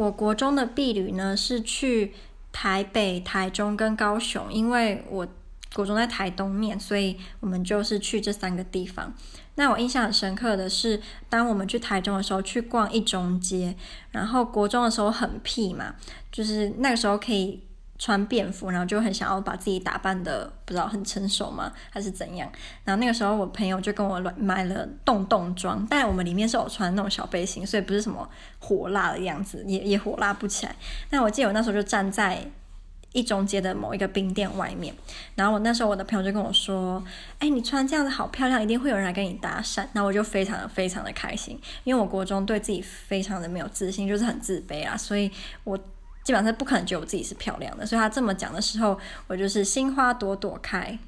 我国中的毕旅呢是去台北、台中跟高雄，因为我国中在台东面，所以我们就是去这三个地方。那我印象很深刻的是，当我们去台中的时候，去逛一中街，然后国中的时候很屁嘛，就是那个时候可以。穿便服，然后就很想要把自己打扮的不知道很成熟吗，还是怎样？然后那个时候我朋友就跟我买了洞洞装，但我们里面是有穿那种小背心，所以不是什么火辣的样子，也也火辣不起来。那我记得我那时候就站在一中街的某一个冰店外面，然后我那时候我的朋友就跟我说：“哎，你穿这样子好漂亮，一定会有人来跟你搭讪。”那我就非常的非常的开心，因为我国中对自己非常的没有自信，就是很自卑啊，所以我。基本上是不可能觉得我自己是漂亮的，所以他这么讲的时候，我就是心花朵朵开。